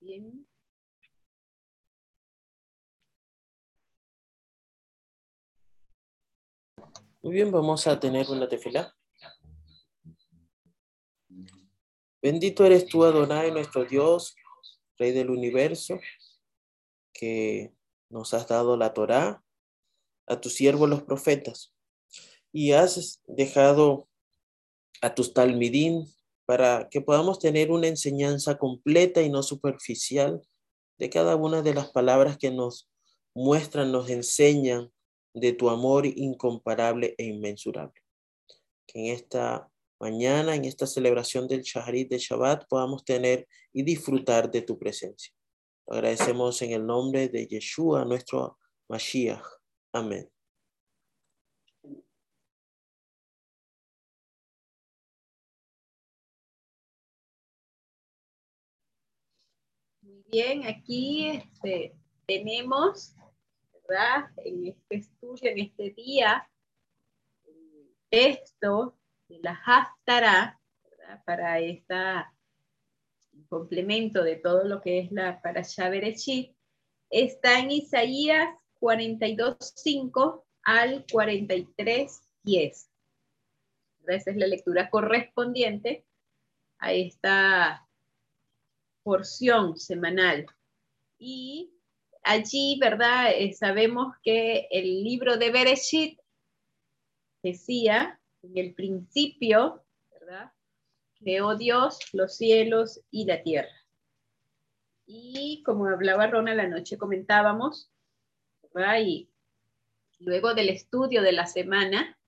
Bien. Muy bien, vamos a tener una tefila. Bendito eres tú, Adonai, nuestro Dios, Rey del universo, que nos has dado la Torá a tus siervos los profetas y has dejado a tus talmidín para que podamos tener una enseñanza completa y no superficial de cada una de las palabras que nos muestran, nos enseñan de tu amor incomparable e inmensurable. Que en esta mañana, en esta celebración del Shaharit de Shabbat, podamos tener y disfrutar de tu presencia. Agradecemos en el nombre de Yeshua, nuestro Mashiach. Amén. Bien, aquí este, tenemos, ¿verdad? En este estudio, en este día, el texto de la Haftarah, para esta complemento de todo lo que es la Parashá Bereshit, está en Isaías 42.5 al 43.10. Esa es la lectura correspondiente a esta porción semanal. Y allí, ¿verdad? Eh, sabemos que el libro de Bereshit decía, en el principio, ¿verdad? Creó Dios los cielos y la tierra. Y como hablaba Rona la noche, comentábamos, ¿verdad? Y luego del estudio de la semana,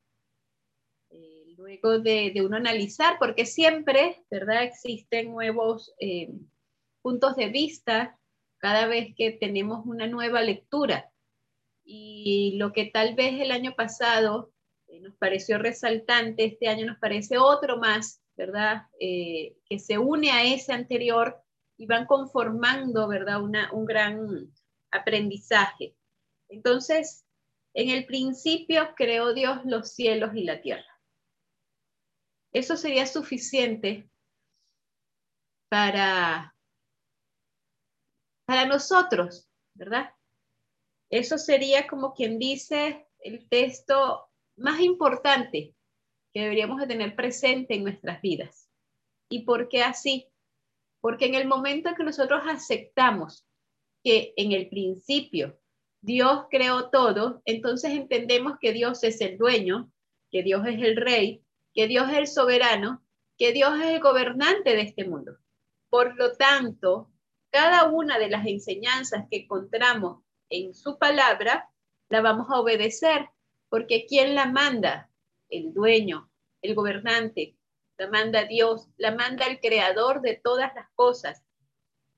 eh, luego de, uno analizar, porque siempre, ¿verdad? Existen nuevos eh, puntos de vista cada vez que tenemos una nueva lectura. Y lo que tal vez el año pasado eh, nos pareció resaltante, este año nos parece otro más, ¿verdad? Eh, que se une a ese anterior y van conformando, ¿verdad? Una, un gran aprendizaje. Entonces, en el principio creó Dios los cielos y la tierra. Eso sería suficiente para para nosotros, ¿verdad? Eso sería como quien dice el texto más importante que deberíamos de tener presente en nuestras vidas. ¿Y por qué así? Porque en el momento en que nosotros aceptamos que en el principio Dios creó todo, entonces entendemos que Dios es el dueño, que Dios es el rey, que Dios es el soberano, que Dios es el gobernante de este mundo. Por lo tanto, cada una de las enseñanzas que encontramos en su palabra, la vamos a obedecer, porque ¿quién la manda? El dueño, el gobernante, la manda Dios, la manda el creador de todas las cosas,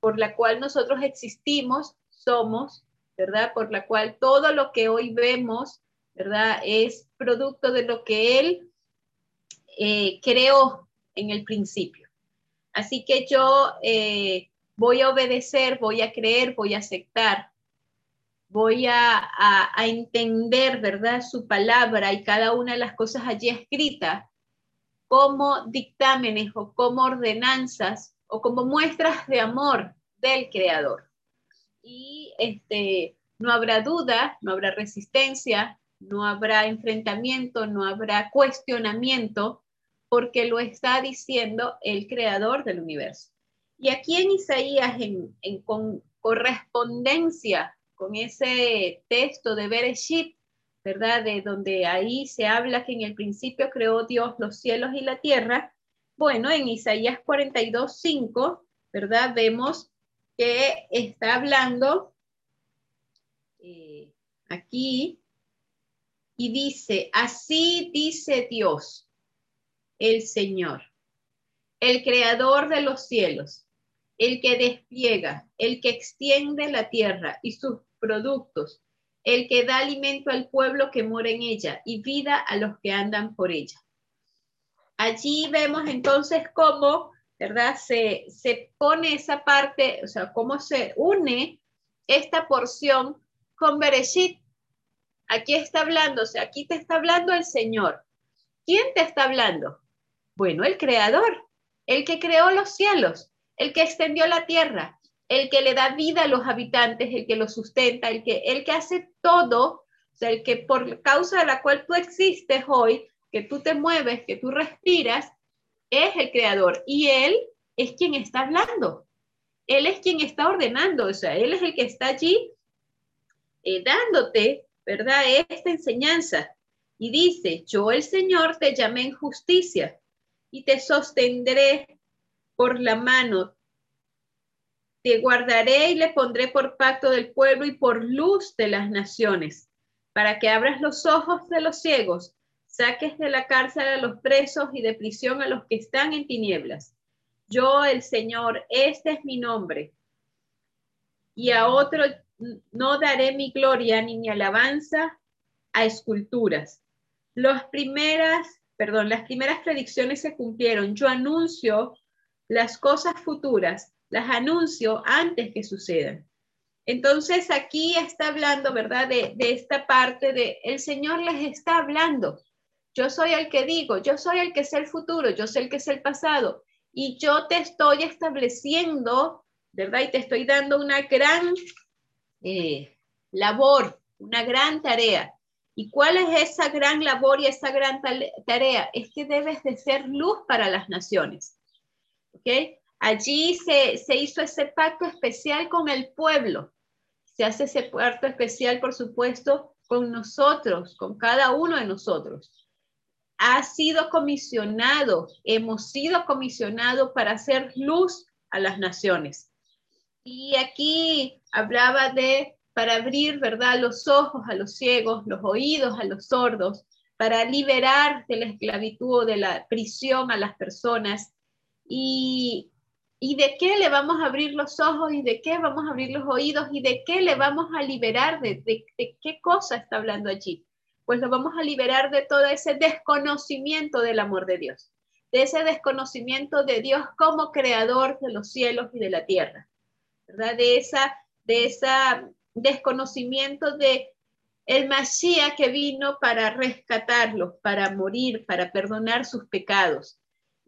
por la cual nosotros existimos, somos, ¿verdad? Por la cual todo lo que hoy vemos, ¿verdad? Es producto de lo que Él eh, creó en el principio. Así que yo eh, voy a obedecer, voy a creer, voy a aceptar, voy a, entender, ¿verdad? Su palabra y cada una de las cosas allí escritas como dictámenes o como ordenanzas o como muestras de amor del Creador. Y este, no habrá duda, no habrá resistencia, no habrá enfrentamiento, no habrá cuestionamiento, porque lo está diciendo el Creador del universo. Y aquí en Isaías, en, con, correspondencia con ese texto de Bereshit, ¿verdad? De donde ahí se habla que en el principio creó Dios los cielos y la tierra. Bueno, en Isaías 42, 5, ¿verdad? Vemos que está hablando eh, aquí y dice, así dice Dios, el Señor, el creador de los cielos el que despliega, el que extiende la tierra y sus productos, el que da alimento al pueblo que mora en ella y vida a los que andan por ella. Allí vemos entonces cómo, ¿verdad? Se, se pone esa parte, o sea, cómo se une esta porción con Bereshit. Aquí está hablando, sea, aquí te está hablando el Señor. ¿Quién te está hablando? Bueno, el Creador, el que creó los cielos el que extendió la tierra, el que le da vida a los habitantes, el que los sustenta, el que, el que hace todo, o sea, el que por causa de la cual tú existes hoy, que tú te mueves, que tú respiras, es el creador. Y él es quien está hablando. Él es quien está ordenando, o sea, él es el que está allí eh, dándote, ¿verdad? Esta enseñanza. Y dice, yo el Señor te llamé en justicia y te sostendré por la mano. Te guardaré y le pondré por pacto del pueblo y por luz de las naciones, para que abras los ojos de los ciegos, saques de la cárcel a los presos y de prisión a los que están en tinieblas. Yo, el Señor, este es mi nombre. Y a otro no daré mi gloria ni mi alabanza a esculturas. Las primeras perdón, las primeras predicciones se cumplieron. Yo anuncio las cosas futuras, las anuncio antes que sucedan. Entonces aquí está hablando, ¿verdad? De, esta parte de el Señor les está hablando. Yo soy el que digo, yo soy el que es el futuro, yo soy el que es el pasado. Y yo te estoy estableciendo, ¿verdad? Y te estoy dando una gran eh, labor, una gran tarea. ¿Y cuál es esa gran labor y esa gran tarea? Es que debes de ser luz para las naciones. Allí se, se hizo ese pacto especial con el pueblo. Se hace ese pacto especial, por supuesto, con nosotros, con cada uno de nosotros. Ha sido comisionado, hemos sido comisionados para hacer luz a las naciones. Y aquí hablaba de para abrir, ¿verdad?, los ojos a los ciegos, los oídos a los sordos, para liberar de la esclavitud, de la prisión a las personas. Y, de qué le vamos a abrir los ojos y de qué vamos a abrir los oídos y de qué le vamos a liberar, de qué cosa está hablando allí. Pues lo vamos a liberar de todo ese desconocimiento del amor de Dios, de ese desconocimiento de Dios como creador de los cielos y de la tierra, ¿verdad? De esa, de esa desconocimiento de el Mashiach que vino para rescatarlos, para morir, para perdonar sus pecados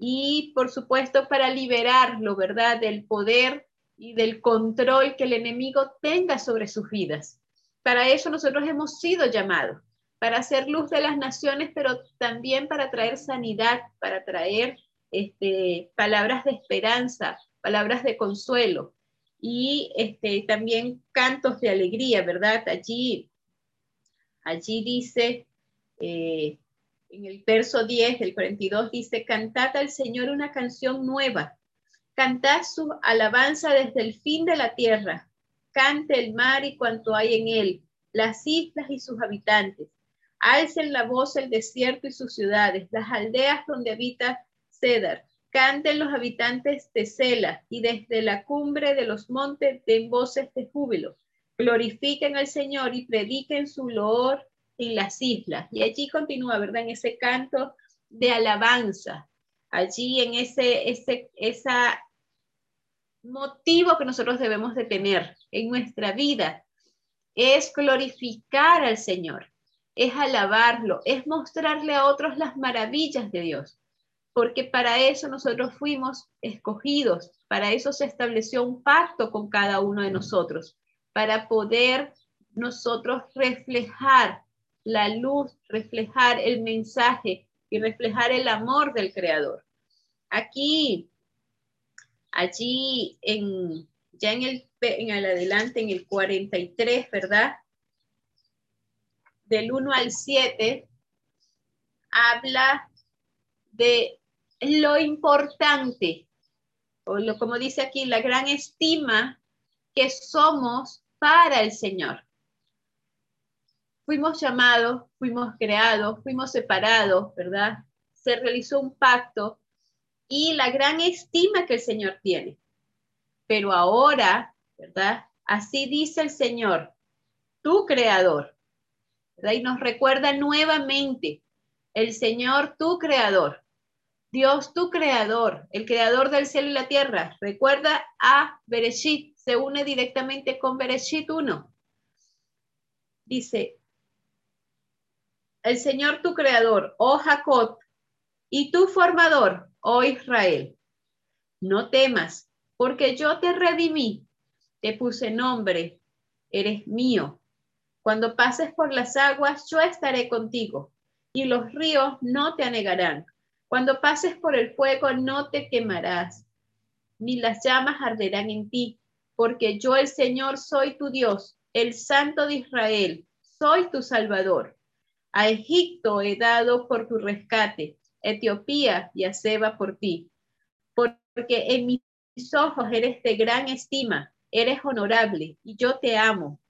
y por supuesto para liberarlo, ¿verdad? Del poder y del control que el enemigo tenga sobre sus vidas. Para eso nosotros hemos sido llamados, para hacer luz de las naciones, pero también para traer sanidad, para traer este, palabras de esperanza, palabras de consuelo y este, también cantos de alegría, ¿verdad? Allí, allí dice, eh, en el verso 10 del 42 dice, cantad al Señor una canción nueva, cantad su alabanza desde el fin de la tierra, cante el mar y cuanto hay en él, las islas y sus habitantes, alcen la voz el desierto y sus ciudades, las aldeas donde habita Cedar, Canten los habitantes de Sela y desde la cumbre de los montes den voces de júbilo. Glorifiquen al Señor y prediquen su loor en las islas. Y allí continúa, ¿verdad? En ese canto de alabanza. Allí en ese, ese esa motivo que nosotros debemos de tener en nuestra vida es glorificar al Señor, es alabarlo, es mostrarle a otros las maravillas de Dios porque para eso nosotros fuimos escogidos, para eso se estableció un pacto con cada uno de nosotros, para poder nosotros reflejar la luz, reflejar el mensaje y reflejar el amor del Creador. Aquí, allí, en, ya en el, en el adelante, en el 43, ¿verdad? Del 1 al 7, habla de lo importante, o lo, como dice aquí, la gran estima que somos para el Señor. Fuimos llamados, fuimos creados, fuimos separados, ¿verdad? Se realizó un pacto y la gran estima que el Señor tiene. Pero ahora, ¿verdad? Así dice el Señor, tu creador. ¿verdad? Y nos recuerda nuevamente, el Señor, tu creador. Dios tu creador, el creador del cielo y la tierra. Recuerda a Bereshit, se une directamente con Bereshit 1. Dice, el Señor tu creador, oh Jacob, y tu formador, oh Israel. No temas, porque yo te redimí, te puse nombre, eres mío. Cuando pases por las aguas, yo estaré contigo, y los ríos no te anegarán. Cuando pases por el fuego, no te quemarás, ni las llamas arderán en ti, porque yo el Señor soy tu Dios, el Santo de Israel, soy tu Salvador. A Egipto he dado por tu rescate, Etiopía y a Seba por ti, porque en mis ojos eres de gran estima, eres honorable y yo te amo.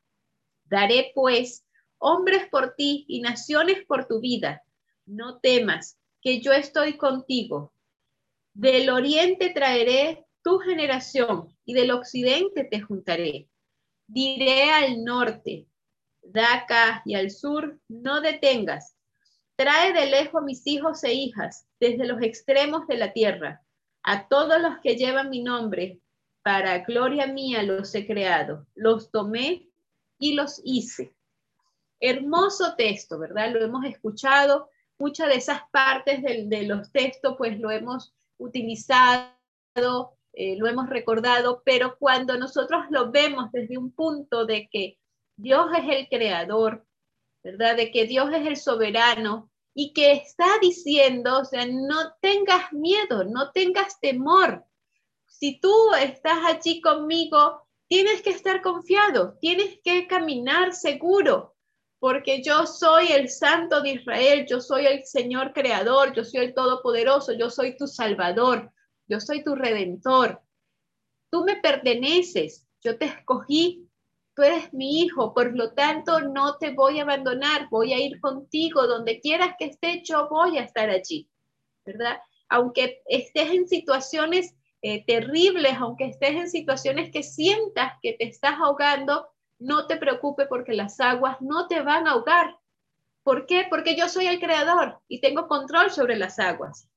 Daré pues hombres por ti y naciones por tu vida. No temas, que yo estoy contigo. Del oriente traeré tu generación y del occidente te juntaré. Diré al norte, Daca y al sur, no detengas. Trae de lejos mis hijos e hijas, desde los extremos de la tierra. A todos los que llevan mi nombre, para gloria mía los he creado. Los tomé y los hice. Hermoso texto, ¿verdad? Lo hemos escuchado. Muchas de esas partes de, los textos, pues lo hemos utilizado, eh, lo hemos recordado, pero cuando nosotros lo vemos desde un punto de que Dios es el creador, ¿verdad? De que Dios es el soberano y que está diciendo, o sea, no tengas miedo, no tengas temor. Si tú estás allí conmigo, tienes que estar confiado, tienes que caminar seguro, porque yo soy el Santo de Israel, yo soy el Señor Creador, yo soy el Todopoderoso, yo soy tu Salvador, yo soy tu Redentor. Tú me perteneces, yo te escogí tú eres mi hijo, por lo tanto no te voy a abandonar, voy a ir contigo, donde quieras que esté, yo voy a estar allí, ¿verdad? Aunque estés en situaciones eh, terribles, aunque estés en situaciones que sientas que te estás ahogando, no te preocupes porque las aguas no te van a ahogar. ¿Por qué? Porque yo soy el creador y tengo control sobre las aguas.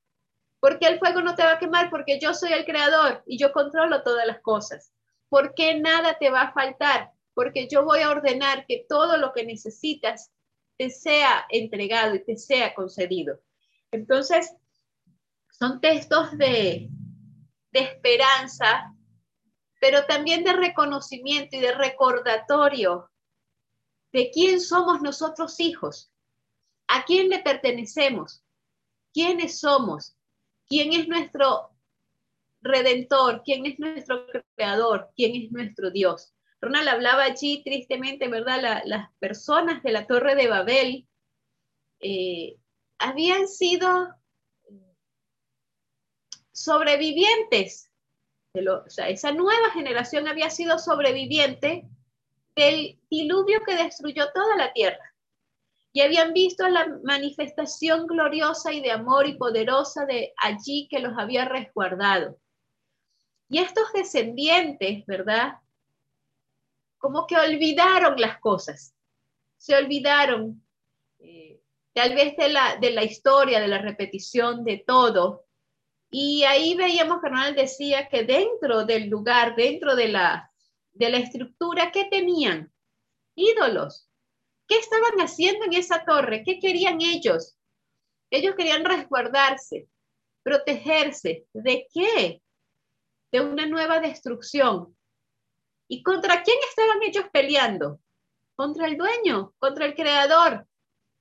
¿Por qué el fuego no te va a quemar? Porque yo soy el creador y yo controlo todas las cosas. ¿Por qué nada te va a faltar? Porque yo voy a ordenar que todo lo que necesitas te sea entregado y te sea concedido. Entonces, son textos de, esperanza, pero también de reconocimiento y de recordatorio de quién somos nosotros hijos, a quién le pertenecemos, quiénes somos, quién es nuestro redentor, quién es nuestro creador, quién es nuestro Dios. Ronald hablaba allí tristemente, ¿verdad? las personas de la Torre de Babel eh, habían sido sobrevivientes. o sea, esa nueva generación había sido sobreviviente del diluvio que destruyó toda la tierra. Y habían visto la manifestación gloriosa y de amor y poderosa de allí que los había resguardado. Y estos descendientes, ¿verdad? Como que olvidaron las cosas, se olvidaron eh, tal vez de la, de la historia, de la repetición de todo. Y ahí veíamos que Ronald decía que dentro del lugar, dentro de la, de la estructura, ¿qué tenían? Ídolos. ¿Qué estaban haciendo en esa torre? ¿Qué querían ellos? Ellos querían resguardarse, protegerse. ¿De qué? De una nueva destrucción, ¿Y contra quién estaban ellos peleando? Contra el dueño, contra el creador.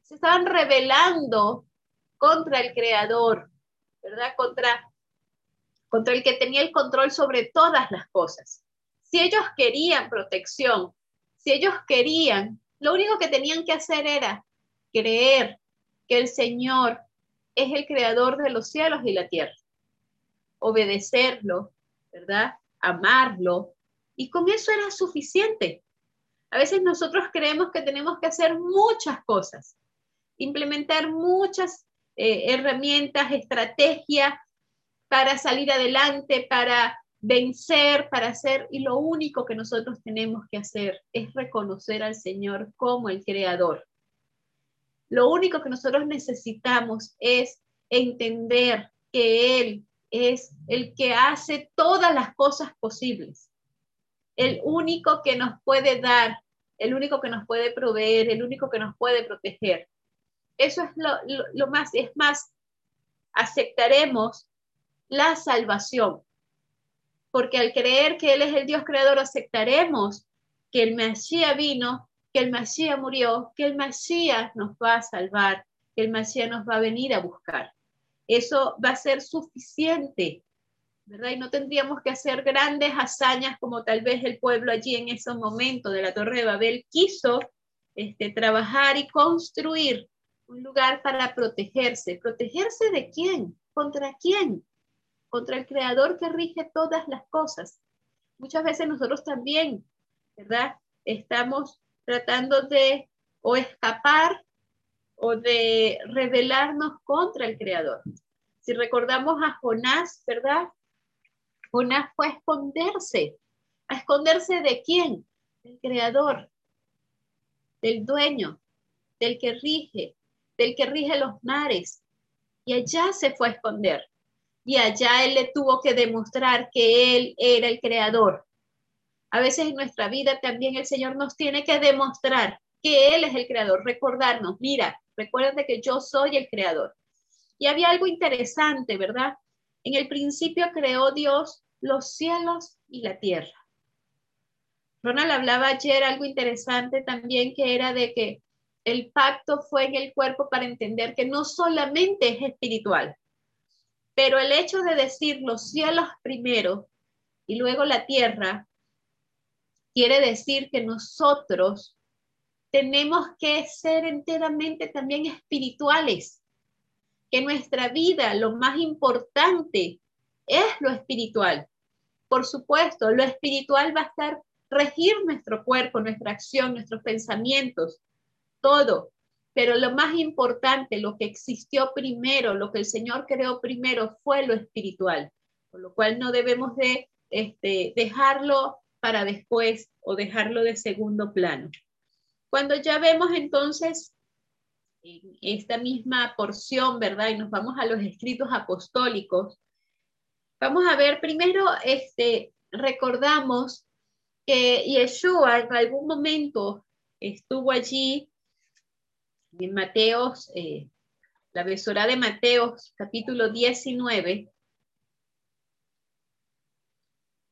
Se estaban rebelando contra el creador, ¿verdad? Contra, contra el que tenía el control sobre todas las cosas. Si ellos querían protección, si ellos querían, lo único que tenían que hacer era creer que el Señor es el creador de los cielos y la tierra. Obedecerlo, ¿verdad? Amarlo, y con eso era suficiente. A veces nosotros creemos que tenemos que hacer muchas cosas, implementar muchas eh, herramientas, estrategias para salir adelante, para vencer, para hacer, y lo único que nosotros tenemos que hacer es reconocer al Señor como el creador. Lo único que nosotros necesitamos es entender que Él es el que hace todas las cosas posibles el único que nos puede dar, el único que nos puede proveer, el único que nos puede proteger. Eso es lo, más, es más, aceptaremos la salvación. porque al creer que Él es el Dios creador aceptaremos que el Mesías vino, que el Mesías murió, que el Mesías nos va a salvar, que el Mesías nos va a venir a buscar. Eso va a ser suficiente, Y no tendríamos que hacer grandes hazañas como tal vez el pueblo allí en ese momento de la Torre de Babel quiso este, trabajar y construir un lugar para protegerse. ¿Protegerse de quién? ¿Contra quién? Contra el creador que rige todas las cosas. Muchas veces nosotros también, ¿verdad? Estamos tratando de o escapar o de rebelarnos contra el creador. Si recordamos a Jonás, ¿verdad? Jonás fue a esconderse. ¿A esconderse de quién? Del creador, del dueño, del que rige, del que rige los mares. Y allá se fue a esconder. Y allá él le tuvo que demostrar que él era el creador. A veces en nuestra vida también el Señor nos tiene que demostrar que Él es el creador, recordarnos, mira, recuérdate que yo soy el creador. Y había algo interesante, ¿verdad? En el principio creó Dios los cielos y la tierra. Ronald hablaba ayer algo interesante también que era de que el pacto fue en el cuerpo para entender que no solamente es espiritual, pero el hecho de decir los cielos primero y luego la tierra quiere decir que nosotros tenemos que ser enteramente también espirituales, que nuestra vida lo más importante es lo espiritual. Por supuesto, lo espiritual va a estar regir nuestro cuerpo, nuestra acción, nuestros pensamientos, todo. Pero lo más importante, lo que existió primero, lo que el Señor creó primero fue lo espiritual, por lo cual no debemos de este, dejarlo para después o dejarlo de segundo plano. Cuando ya vemos entonces esta misma porción, ¿verdad? Y nos vamos a los escritos apostólicos, vamos a ver primero, este, recordamos que Yeshua en algún momento estuvo allí en Mateos, eh, la besora de Mateos, capítulo 19.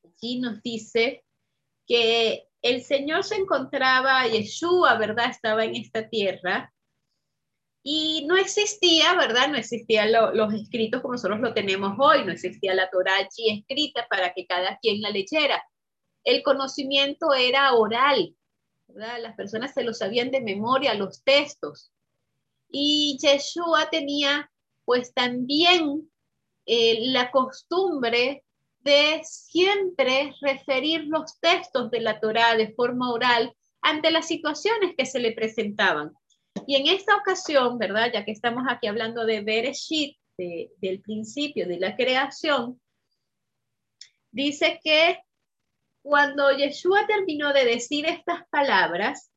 Allí nos dice que el Señor se encontraba, Yeshua, ¿verdad? Estaba en esta tierra y no existía, ¿verdad? No existían los escritos como nosotros lo tenemos hoy, no existía la Torah allí escrita para que cada quien la leyera. El conocimiento era oral, ¿verdad? Las personas se lo sabían de memoria, los textos. Y Yeshua tenía pues también eh, la costumbre de siempre referir los textos de la Torá de forma oral ante las situaciones que se le presentaban. Y en esta ocasión, ¿verdad? Ya que estamos aquí hablando de Bereshit, del principio de la creación, dice que cuando Yeshua terminó de decir estas palabras,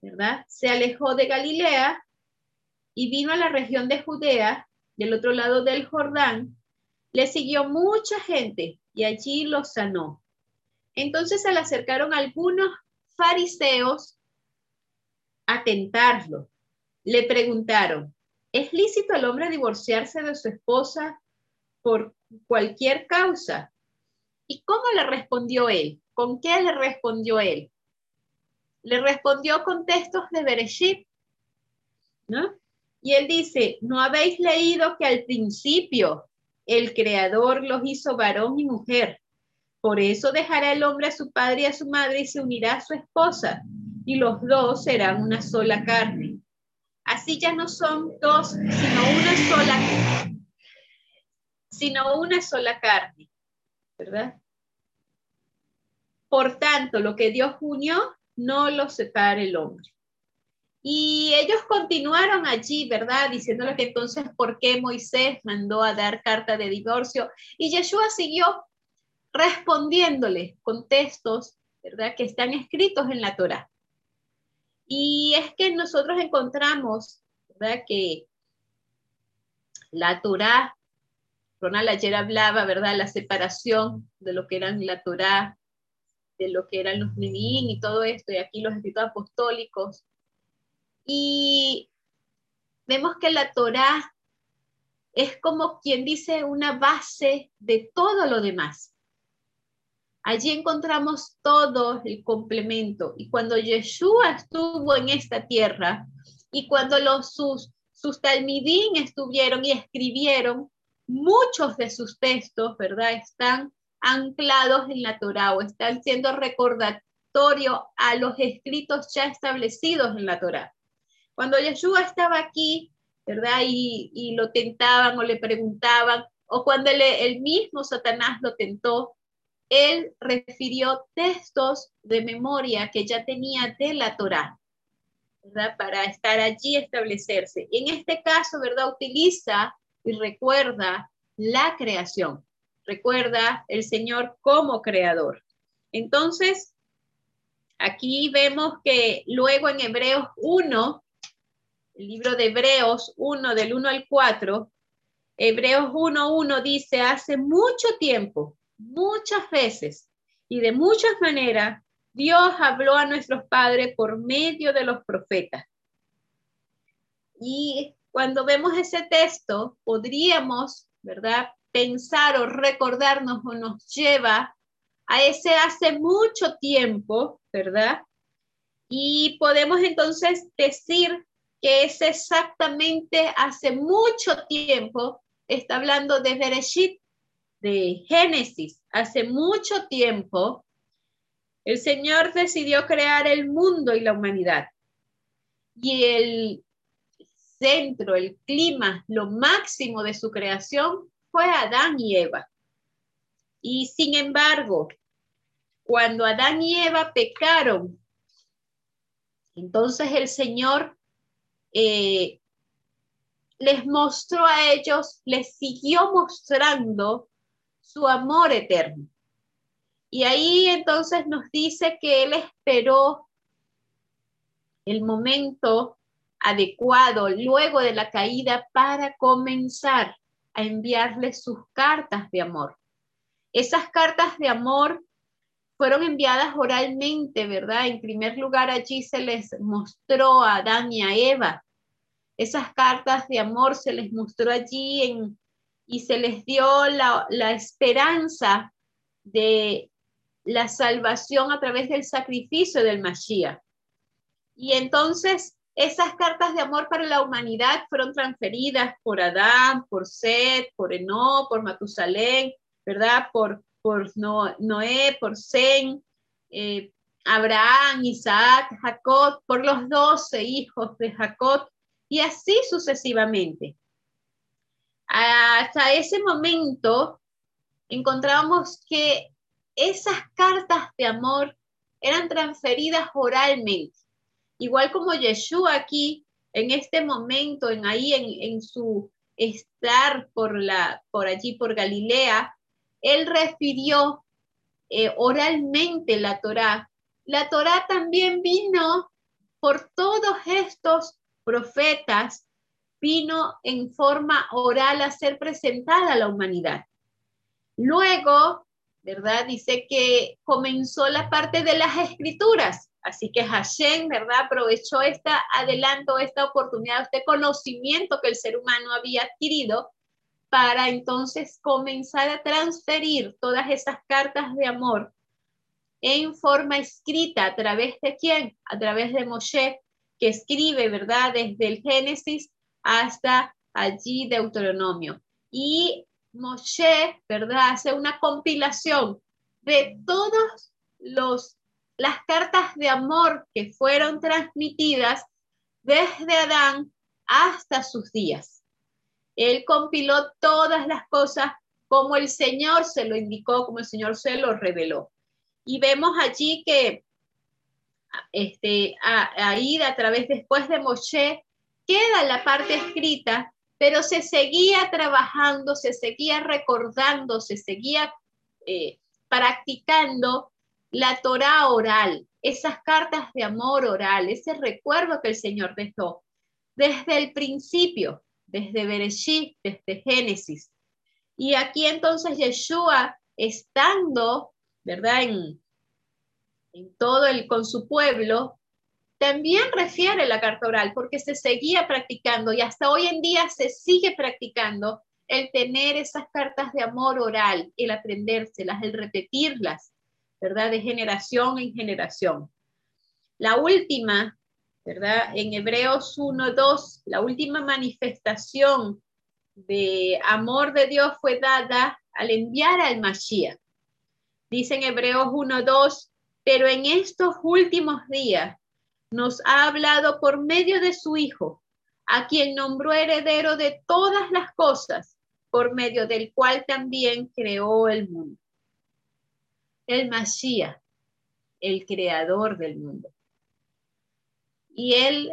¿verdad? Se alejó de Galilea y vino a la región de Judea, del otro lado del Jordán, le siguió mucha gente y allí lo sanó. Entonces se le acercaron algunos fariseos a tentarlo. Le preguntaron, ¿es lícito al hombre divorciarse de su esposa por cualquier causa? ¿Y cómo le respondió él? ¿Con qué le respondió él? Le respondió con textos de Bereshit, ¿no? Y él dice, ¿no habéis leído que al principio el Creador los hizo varón y mujer. Por eso dejará el hombre a su padre y a su madre y se unirá a su esposa, y los dos serán una sola carne. Así ya no son dos, sino una sola, sino una sola carne, ¿verdad? Por tanto, lo que Dios unió, no lo separa el hombre. Y ellos continuaron allí, ¿verdad? Diciéndole que entonces, ¿por qué Moisés mandó a dar carta de divorcio? Y Yeshua siguió respondiéndole con textos, ¿verdad? Que están escritos en la Torah. Y es que nosotros encontramos, ¿verdad? Que la Torah, Ronald ayer hablaba, ¿verdad? La separación de lo que eran la Torah, de lo que eran los Nevi'im y todo esto, y aquí los escritos apostólicos y vemos que la Torá es como quien dice una base de todo lo demás. Allí encontramos todo el complemento. Y cuando Yeshua estuvo en esta tierra y cuando los, sus, sus talmidín estuvieron y escribieron, muchos de sus textos, ¿verdad? Están anclados en la Torah o están siendo recordatorio a los escritos ya establecidos en la Torah. Cuando Yeshua estaba aquí, ¿verdad? Y, y lo tentaban o le preguntaban, o cuando el mismo Satanás lo tentó, él refirió textos de memoria que ya tenía de la Torá, ¿verdad? Para estar allí establecerse. Y en este caso, ¿verdad? Utiliza y recuerda la creación. Recuerda el Señor como creador. Entonces, aquí vemos que luego en Hebreos 1, el libro de Hebreos 1, del 1 al 4, Hebreos 1.1 dice, hace mucho tiempo, muchas veces y de muchas maneras, Dios habló a nuestros padres por medio de los profetas. Y cuando vemos ese texto, podríamos, ¿verdad?, pensar o recordarnos o nos lleva a ese hace mucho tiempo, ¿verdad? Y podemos entonces decir que es exactamente hace mucho tiempo, está hablando de Bereshit, de Génesis, hace mucho tiempo, el Señor decidió crear el mundo y la humanidad. Y el centro, el clima, lo máximo de su creación fue Adán y Eva. Y sin embargo, cuando Adán y Eva pecaron, entonces el Señor eh, les mostró a ellos, les siguió mostrando su amor eterno. Y ahí entonces nos dice que Él esperó el momento adecuado luego de la caída para comenzar a enviarles sus cartas de amor. Esas cartas de amor fueron enviadas oralmente, ¿verdad? En primer lugar, allí se les mostró a Adán y a Eva. Esas cartas de amor se les mostró allí en, y se les dio la, esperanza de la salvación a través del sacrificio del Mashiach. Y entonces esas cartas de amor para la humanidad fueron transferidas por Adán, por Seth, por Eno, por Matusalén, ¿verdad? Por, por Noé, por Zen, eh, Abraham, Isaac, Jacob, por los doce hijos de Jacob, y así sucesivamente. Hasta ese momento encontramos que esas cartas de amor eran transferidas oralmente igual como Yeshua aquí, en este momento, en ahí, en, su estar por, la, por allí, por Galilea, él refirió eh, oralmente la Torá. La Torá también vino por todos estos profetas, vino en forma oral a ser presentada a la humanidad. Luego, ¿verdad? Dice que comenzó la parte de las escrituras. Así que Hashem, ¿verdad? Aprovechó este adelanto, esta oportunidad, este conocimiento que el ser humano había adquirido para entonces comenzar a transferir todas esas cartas de amor en forma escrita a través de quién? A través de Moshe, que escribe, ¿verdad? Desde el Génesis hasta allí Deuteronomio. Y Moshe, ¿verdad? Hace una compilación de todos los las cartas de amor que fueron transmitidas desde Adán hasta sus días. Él compiló todas las cosas como el Señor se lo indicó, como el Señor se lo reveló. Y vemos allí que este, ahí a, través después de Moshe queda la parte escrita, pero se seguía trabajando, se seguía recordando, se seguía eh, practicando la Torah oral, esas cartas de amor oral, ese recuerdo que el Señor dejó desde el principio, desde Bereshit, desde Génesis. Y aquí entonces Yeshua, estando, ¿verdad? En, en todo el, con su pueblo, también refiere la carta oral porque se seguía practicando y hasta hoy en día se sigue practicando el tener esas cartas de amor oral, el aprendérselas, el repetirlas ¿verdad? De generación en generación. La última, ¿verdad? En Hebreos 1, 2, la última manifestación de amor de Dios fue dada al enviar al Mashiach. Dice en Hebreos 1, 2, pero en estos últimos días nos ha hablado por medio de su Hijo, a quien nombró heredero de todas las cosas, por medio del cual también creó el mundo. El Mashiach, el creador del mundo. Y él,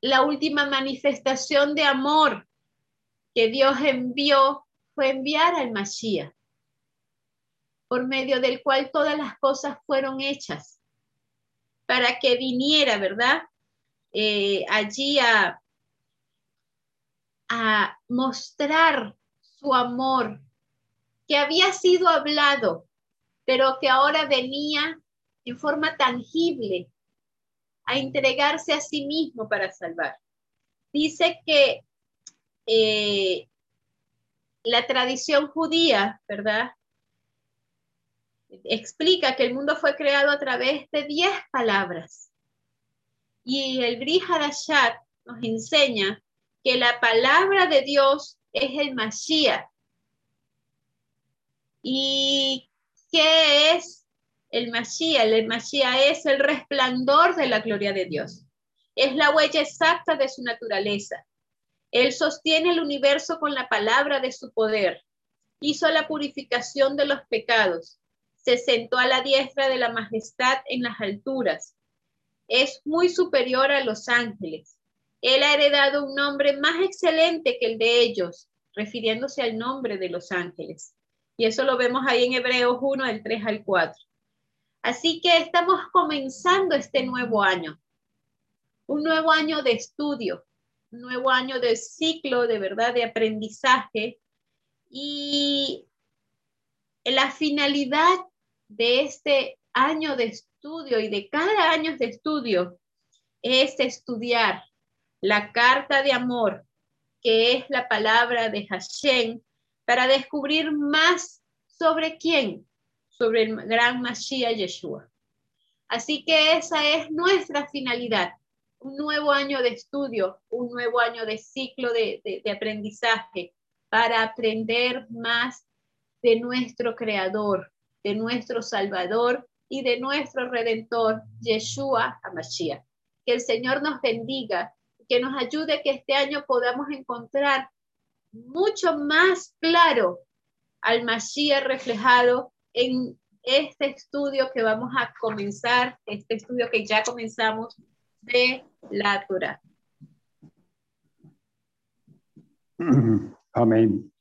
la última manifestación de amor que Dios envió fue enviar al Mashiach, por medio del cual todas las cosas fueron hechas, para que viniera, ¿verdad? Eh, allí a, mostrar su amor que había sido hablado, pero que ahora venía en forma tangible a entregarse a sí mismo para salvar. Dice que eh, la tradición judía, ¿verdad? Explica que el mundo fue creado a través de diez palabras. Y el Bri nos enseña que la palabra de Dios es el Mashiach. ¿Y qué es el Mashiach? El Mashiach es el resplandor de la gloria de Dios. Es la huella exacta de su naturaleza. Él sostiene el universo con la palabra de su poder. Hizo la purificación de los pecados. Se sentó a la diestra de la majestad en las alturas. Es muy superior a los ángeles. Él ha heredado un nombre más excelente que el de ellos, refiriéndose al nombre de los ángeles. Y eso lo vemos ahí en Hebreos 1, del 3 al 4. Así que estamos comenzando este nuevo año, un nuevo año de estudio, un nuevo año de ciclo de verdad de aprendizaje y la finalidad de este año de estudio y de cada año de estudio es estudiar la carta de amor, que es la palabra de Hashem, para descubrir más sobre quién, sobre el gran Mashiach Yeshua. Así que esa es nuestra finalidad, un nuevo año de estudio, un nuevo año de ciclo de, de aprendizaje para aprender más de nuestro Creador, de nuestro Salvador y de nuestro Redentor, Yeshua HaMashiach. Que el Señor nos bendiga que nos ayude que este año podamos encontrar mucho más claro al Mashiach reflejado en este estudio que vamos a comenzar, este estudio que ya comenzamos de la Torah. Amén.